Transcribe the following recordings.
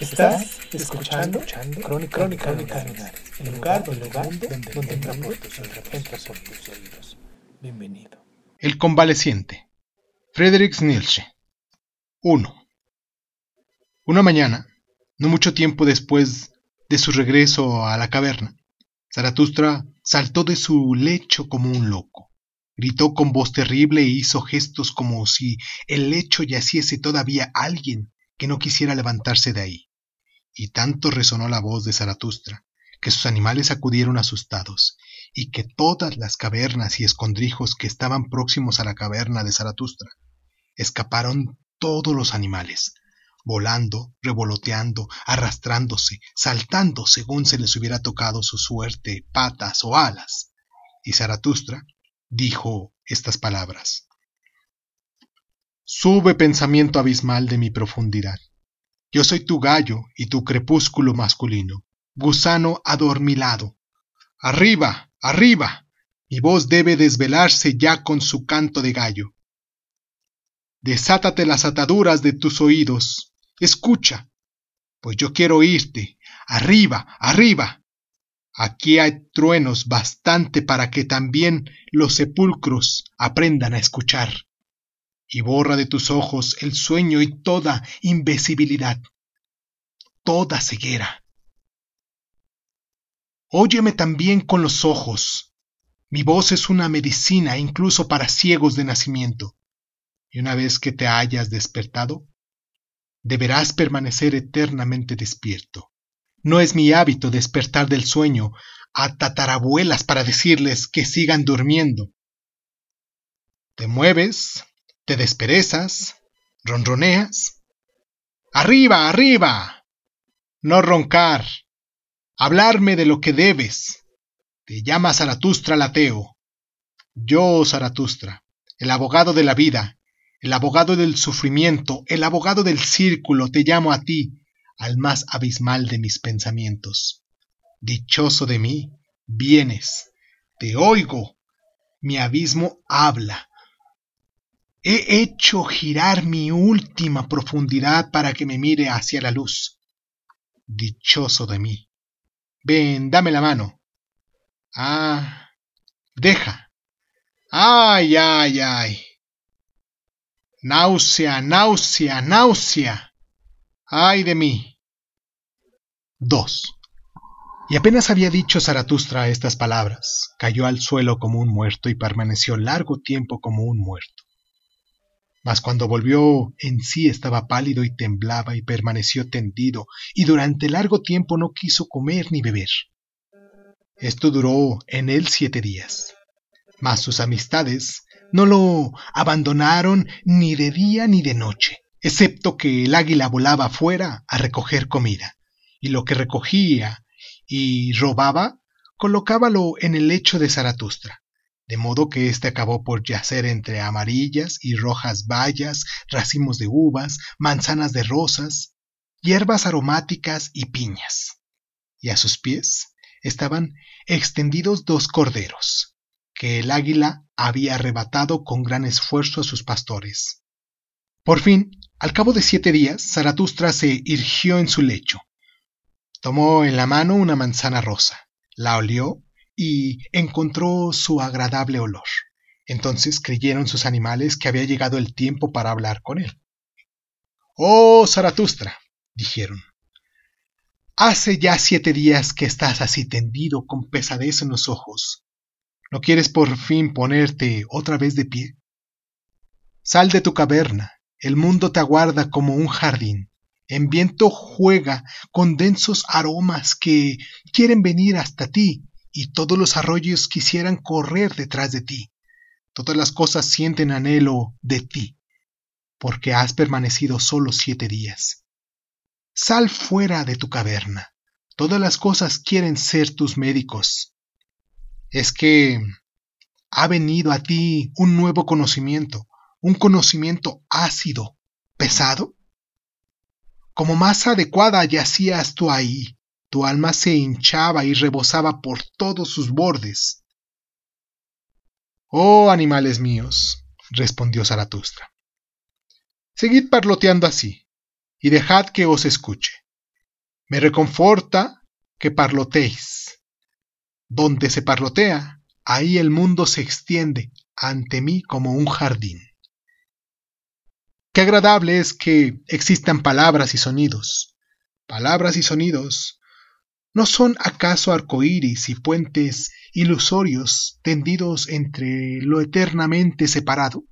Estás escuchando, Crónica, Crónica, Lunares, el lugar, el lugar donde, donde entra por tus oídos. Por tus oídos. Bienvenido. El convaleciente. Friedrich Nietzsche. 1. Una mañana, no mucho tiempo después de su regreso a la caverna, Zaratustra saltó de su lecho como un loco. Gritó con voz terrible e hizo gestos como si el lecho yaciese todavía alguien que no quisiera levantarse de ahí. Y tanto resonó la voz de Zaratustra, que sus animales acudieron asustados, y que todas las cavernas y escondrijos que estaban próximos a la caverna de Zaratustra escaparon todos los animales, volando, revoloteando, arrastrándose, saltando según se les hubiera tocado su suerte, patas o alas. Y Zaratustra dijo estas palabras. Sube pensamiento abismal de mi profundidad. Yo soy tu gallo y tu crepúsculo masculino, gusano adormilado. Arriba, arriba. Mi voz debe desvelarse ya con su canto de gallo. Desátate las ataduras de tus oídos. Escucha, pues yo quiero oírte. Arriba, arriba. Aquí hay truenos bastante para que también los sepulcros aprendan a escuchar. Y borra de tus ojos el sueño y toda invisibilidad, toda ceguera. Óyeme también con los ojos. Mi voz es una medicina incluso para ciegos de nacimiento. Y una vez que te hayas despertado, deberás permanecer eternamente despierto. No es mi hábito despertar del sueño a tatarabuelas para decirles que sigan durmiendo. Te mueves, te desperezas, ronroneas. Arriba, arriba. No roncar. Hablarme de lo que debes. Te llama Zaratustra Lateo. Yo, Zaratustra, el abogado de la vida, el abogado del sufrimiento, el abogado del círculo, te llamo a ti, al más abismal de mis pensamientos. Dichoso de mí, vienes, te oigo, mi abismo habla. He hecho girar mi última profundidad para que me mire hacia la luz. Dichoso de mí. Ven, dame la mano. Ah, deja. Ay, ay, ay. Náusea, náusea, náusea. Ay de mí. 2. Y apenas había dicho Zaratustra estas palabras, cayó al suelo como un muerto y permaneció largo tiempo como un muerto. Mas cuando volvió en sí estaba pálido y temblaba y permaneció tendido, y durante largo tiempo no quiso comer ni beber. Esto duró en él siete días. Mas sus amistades no lo abandonaron ni de día ni de noche, excepto que el águila volaba afuera a recoger comida, y lo que recogía y robaba colocábalo en el lecho de Zaratustra, de modo que éste acabó por yacer entre amarillas y rojas bayas, racimos de uvas, manzanas de rosas, hierbas aromáticas y piñas. Y a sus pies estaban extendidos dos corderos, que el águila había arrebatado con gran esfuerzo a sus pastores. Por fin, al cabo de siete días, Zaratustra se irgió en su lecho. Tomó en la mano una manzana rosa, la olió y encontró su agradable olor. Entonces creyeron sus animales que había llegado el tiempo para hablar con él. Oh, Zaratustra, dijeron, hace ya siete días que estás así tendido con pesadez en los ojos. ¿No quieres por fin ponerte otra vez de pie? Sal de tu caverna, el mundo te aguarda como un jardín. En viento juega con densos aromas que quieren venir hasta ti y todos los arroyos quisieran correr detrás de ti. Todas las cosas sienten anhelo de ti, porque has permanecido solo siete días. Sal fuera de tu caverna. Todas las cosas quieren ser tus médicos. Es que ha venido a ti un nuevo conocimiento, un conocimiento ácido, pesado. Como más adecuada yacías tú ahí, tu alma se hinchaba y rebosaba por todos sus bordes. Oh, animales míos, respondió Zaratustra. Seguid parloteando así, y dejad que os escuche. Me reconforta que parloteéis. Donde se parlotea, ahí el mundo se extiende ante mí como un jardín. Qué agradable es que existan palabras y sonidos. Palabras y sonidos ¿No son acaso arcoíris y puentes ilusorios tendidos entre lo eternamente separado?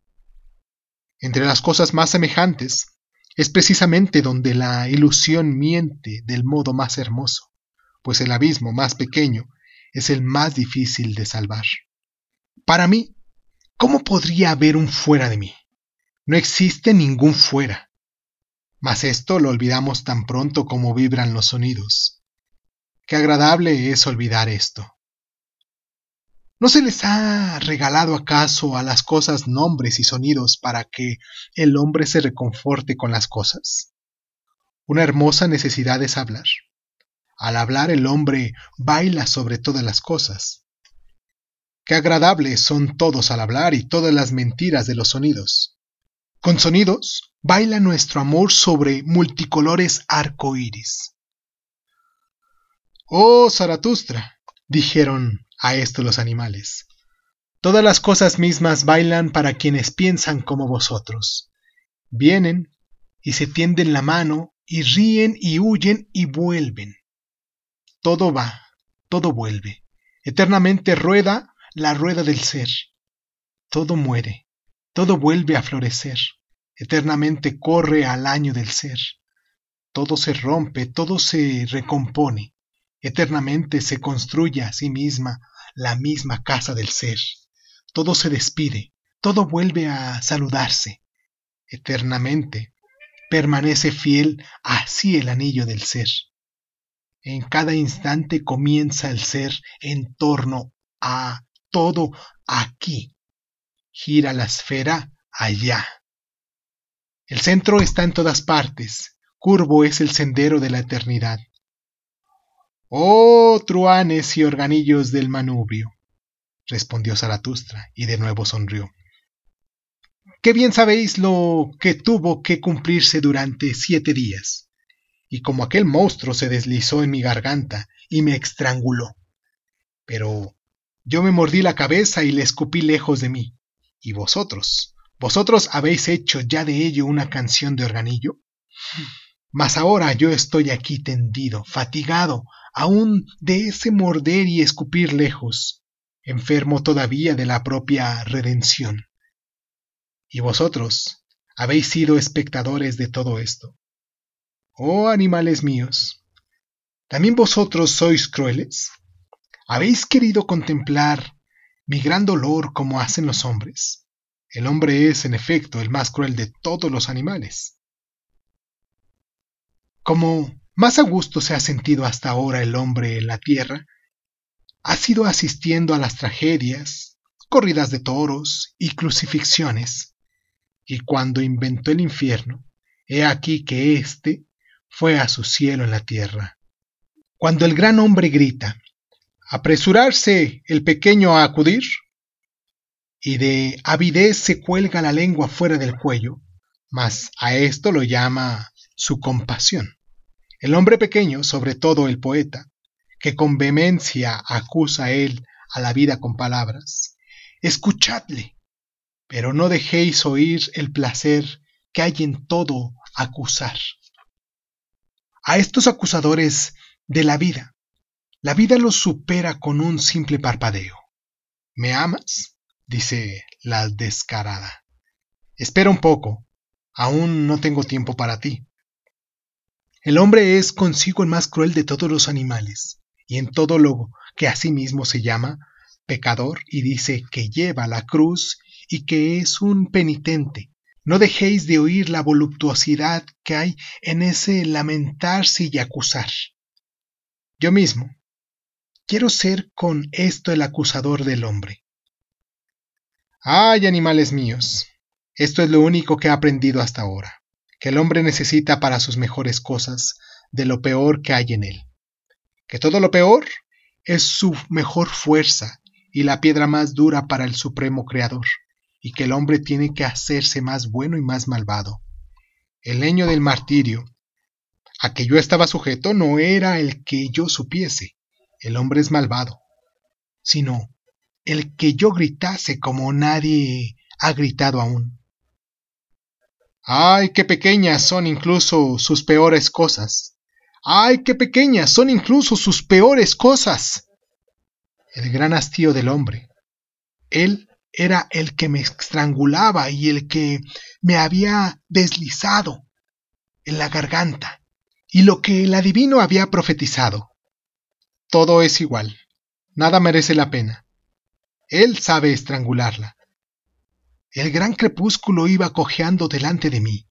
Entre las cosas más semejantes es precisamente donde la ilusión miente del modo más hermoso, pues el abismo más pequeño es el más difícil de salvar. Para mí, ¿cómo podría haber un fuera de mí? No existe ningún fuera. Mas esto lo olvidamos tan pronto como vibran los sonidos. Qué agradable es olvidar esto. ¿No se les ha regalado acaso a las cosas nombres y sonidos para que el hombre se reconforte con las cosas? Una hermosa necesidad es hablar. Al hablar el hombre baila sobre todas las cosas. Qué agradables son todos al hablar y todas las mentiras de los sonidos. Con sonidos baila nuestro amor sobre multicolores arcoíris. Oh, Zaratustra, dijeron a esto los animales. Todas las cosas mismas bailan para quienes piensan como vosotros. Vienen y se tienden la mano y ríen y huyen y vuelven. Todo va, todo vuelve. Eternamente rueda la rueda del ser. Todo muere, todo vuelve a florecer. Eternamente corre al año del ser. Todo se rompe, todo se recompone. Eternamente se construye a sí misma la misma casa del ser. Todo se despide, todo vuelve a saludarse. Eternamente permanece fiel así el anillo del ser. En cada instante comienza el ser en torno a todo aquí. Gira la esfera allá. El centro está en todas partes. Curvo es el sendero de la eternidad. Oh, truanes y organillos del manubrio, respondió Zaratustra, y de nuevo sonrió. Qué bien sabéis lo que tuvo que cumplirse durante siete días. Y como aquel monstruo se deslizó en mi garganta y me estranguló. Pero yo me mordí la cabeza y le escupí lejos de mí. ¿Y vosotros? ¿Vosotros habéis hecho ya de ello una canción de organillo? Mas ahora yo estoy aquí tendido, fatigado, aún de ese morder y escupir lejos, enfermo todavía de la propia redención. Y vosotros habéis sido espectadores de todo esto. Oh animales míos, ¿también vosotros sois crueles? ¿Habéis querido contemplar mi gran dolor como hacen los hombres? El hombre es, en efecto, el más cruel de todos los animales. Como más a gusto se ha sentido hasta ahora el hombre en la tierra, ha sido asistiendo a las tragedias, corridas de toros y crucifixiones, y cuando inventó el infierno, he aquí que éste fue a su cielo en la tierra. Cuando el gran hombre grita, apresurarse el pequeño a acudir, y de avidez se cuelga la lengua fuera del cuello, mas a esto lo llama su compasión. El hombre pequeño, sobre todo el poeta, que con vehemencia acusa él a la vida con palabras, escuchadle, pero no dejéis oír el placer que hay en todo acusar. A estos acusadores de la vida, la vida los supera con un simple parpadeo. ¿Me amas? dice la descarada. Espera un poco, aún no tengo tiempo para ti. El hombre es consigo el más cruel de todos los animales, y en todo lo que a sí mismo se llama pecador y dice que lleva la cruz y que es un penitente. No dejéis de oír la voluptuosidad que hay en ese lamentarse y acusar. Yo mismo quiero ser con esto el acusador del hombre. Ay, animales míos, esto es lo único que he aprendido hasta ahora, que el hombre necesita para sus mejores cosas de lo peor que hay en él. Que todo lo peor es su mejor fuerza y la piedra más dura para el supremo creador, y que el hombre tiene que hacerse más bueno y más malvado. El leño del martirio a que yo estaba sujeto no era el que yo supiese, el hombre es malvado, sino el que yo gritase como nadie ha gritado aún. Ay, qué pequeñas son incluso sus peores cosas. Ay, qué pequeñas son incluso sus peores cosas. El gran hastío del hombre. Él era el que me estrangulaba y el que me había deslizado en la garganta, y lo que el adivino había profetizado. Todo es igual, nada merece la pena. Él sabe estrangularla. El gran crepúsculo iba cojeando delante de mí,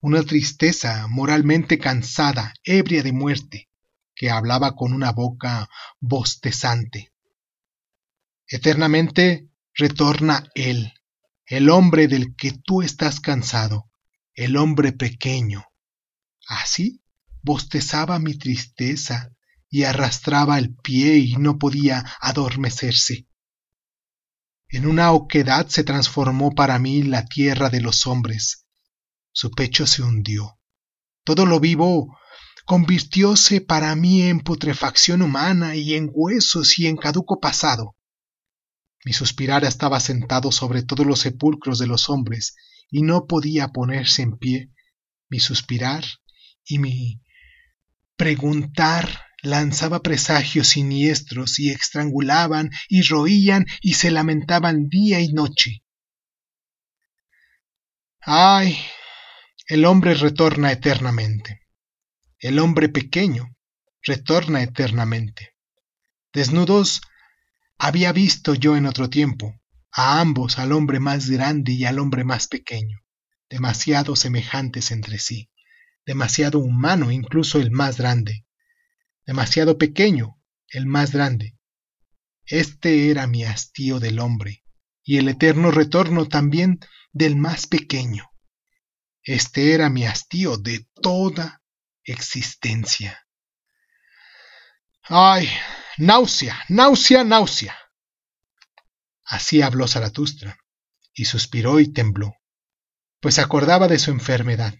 una tristeza moralmente cansada, ebria de muerte, que hablaba con una boca bostezante. Eternamente retorna Él, el hombre del que tú estás cansado, el hombre pequeño. Así bostezaba mi tristeza y arrastraba el pie y no podía adormecerse. En una oquedad se transformó para mí la tierra de los hombres. Su pecho se hundió. Todo lo vivo convirtióse para mí en putrefacción humana y en huesos y en caduco pasado. Mi suspirar estaba sentado sobre todos los sepulcros de los hombres y no podía ponerse en pie. Mi suspirar y mi preguntar lanzaba presagios siniestros y estrangulaban y roían y se lamentaban día y noche. Ay, el hombre retorna eternamente. El hombre pequeño retorna eternamente. Desnudos había visto yo en otro tiempo a ambos, al hombre más grande y al hombre más pequeño, demasiado semejantes entre sí, demasiado humano incluso el más grande, demasiado pequeño, el más grande. Este era mi hastío del hombre, y el eterno retorno también del más pequeño. Este era mi hastío de toda existencia. ¡Ay! náusea, náusea, náusea. Así habló Zaratustra, y suspiró y tembló, pues acordaba de su enfermedad,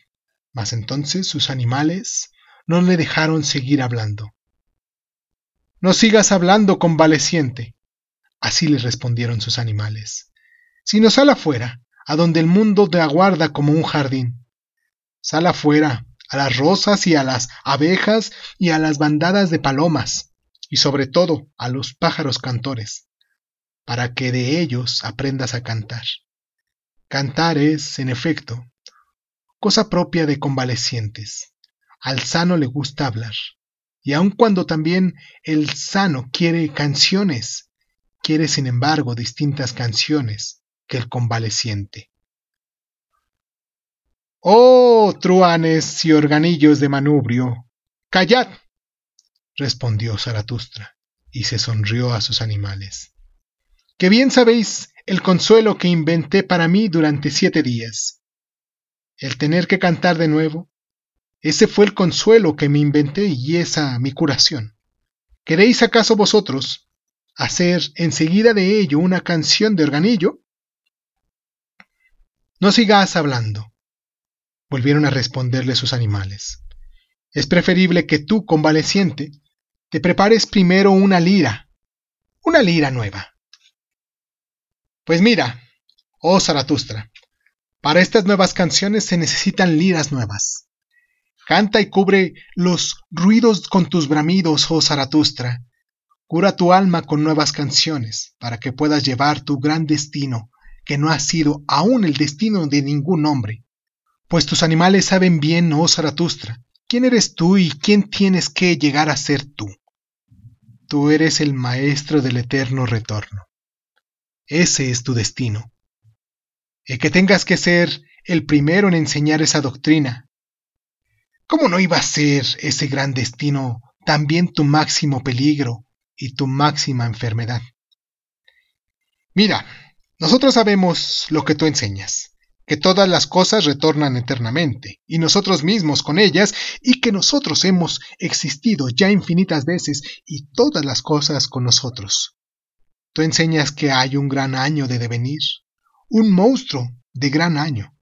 mas entonces sus animales no le dejaron seguir hablando. No sigas hablando, convaleciente. Así le respondieron sus animales. Sino sal afuera, a donde el mundo te aguarda como un jardín. Sal afuera, a las rosas y a las abejas y a las bandadas de palomas, y sobre todo a los pájaros cantores, para que de ellos aprendas a cantar. Cantar es, en efecto, cosa propia de convalecientes. Al sano le gusta hablar, y aun cuando también el sano quiere canciones, quiere sin embargo distintas canciones que el convaleciente. Oh, truanes y organillos de manubrio, callad, respondió Zaratustra, y se sonrió a sus animales. Que bien sabéis el consuelo que inventé para mí durante siete días. El tener que cantar de nuevo, ese fue el consuelo que me inventé y esa mi curación. ¿Queréis acaso vosotros hacer enseguida de ello una canción de organillo? No sigas hablando, volvieron a responderle sus animales. Es preferible que tú, convaleciente, te prepares primero una lira, una lira nueva. Pues mira, oh Zaratustra, para estas nuevas canciones se necesitan liras nuevas. Canta y cubre los ruidos con tus bramidos, oh Zaratustra. Cura tu alma con nuevas canciones, para que puedas llevar tu gran destino, que no ha sido aún el destino de ningún hombre. Pues tus animales saben bien, oh Zaratustra, quién eres tú y quién tienes que llegar a ser tú. Tú eres el maestro del eterno retorno. Ese es tu destino. y que tengas que ser el primero en enseñar esa doctrina. ¿Cómo no iba a ser ese gran destino también tu máximo peligro y tu máxima enfermedad? Mira, nosotros sabemos lo que tú enseñas, que todas las cosas retornan eternamente, y nosotros mismos con ellas, y que nosotros hemos existido ya infinitas veces, y todas las cosas con nosotros. Tú enseñas que hay un gran año de devenir, un monstruo de gran año.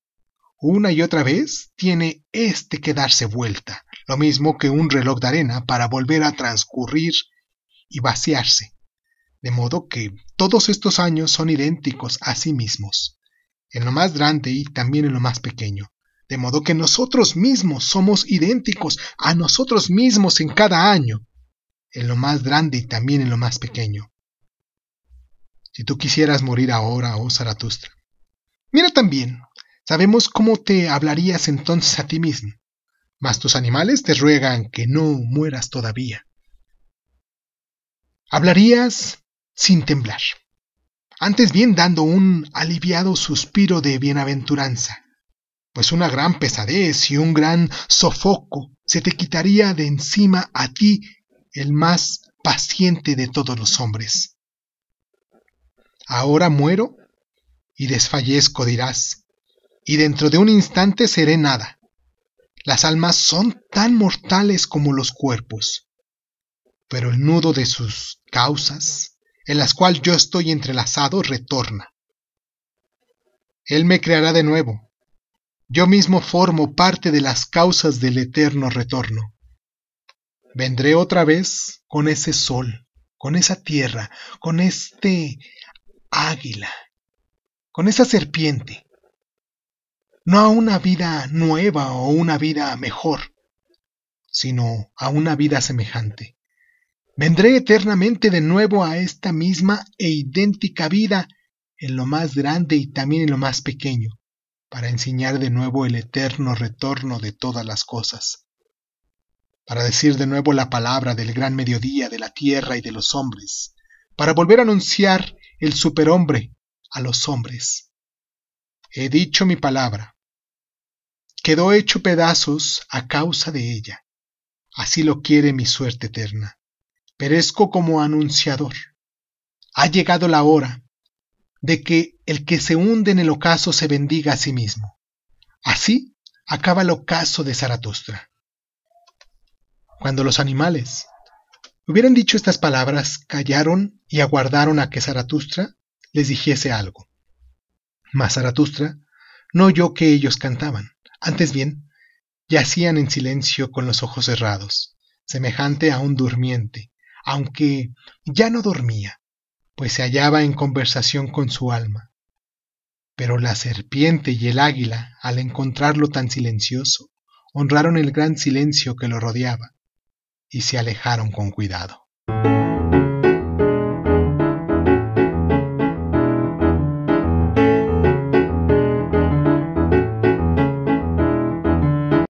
Una y otra vez tiene este que darse vuelta, lo mismo que un reloj de arena para volver a transcurrir y vaciarse. De modo que todos estos años son idénticos a sí mismos, en lo más grande y también en lo más pequeño. De modo que nosotros mismos somos idénticos a nosotros mismos en cada año, en lo más grande y también en lo más pequeño. Si tú quisieras morir ahora, oh Zaratustra, mira también, sabemos cómo te hablarías entonces a ti mismo, mas tus animales te ruegan que no mueras todavía. Hablarías sin temblar, antes bien dando un aliviado suspiro de bienaventuranza, pues una gran pesadez y un gran sofoco se te quitaría de encima a ti, el más paciente de todos los hombres. Ahora muero y desfallezco, dirás, y dentro de un instante seré nada. Las almas son tan mortales como los cuerpos, pero el nudo de sus causas en las cuales yo estoy entrelazado retorna. Él me creará de nuevo. Yo mismo formo parte de las causas del eterno retorno. Vendré otra vez con ese sol, con esa tierra, con este águila, con esa serpiente. No a una vida nueva o una vida mejor, sino a una vida semejante. Vendré eternamente de nuevo a esta misma e idéntica vida en lo más grande y también en lo más pequeño, para enseñar de nuevo el eterno retorno de todas las cosas, para decir de nuevo la palabra del gran mediodía de la tierra y de los hombres, para volver a anunciar el superhombre a los hombres. He dicho mi palabra. Quedó hecho pedazos a causa de ella. Así lo quiere mi suerte eterna perezco como anunciador. Ha llegado la hora de que el que se hunde en el ocaso se bendiga a sí mismo. Así acaba el ocaso de Zaratustra. Cuando los animales hubieran dicho estas palabras, callaron y aguardaron a que Zaratustra les dijese algo. Mas Zaratustra no oyó que ellos cantaban, antes bien, yacían en silencio con los ojos cerrados, semejante a un durmiente, aunque ya no dormía, pues se hallaba en conversación con su alma. Pero la serpiente y el águila, al encontrarlo tan silencioso, honraron el gran silencio que lo rodeaba y se alejaron con cuidado.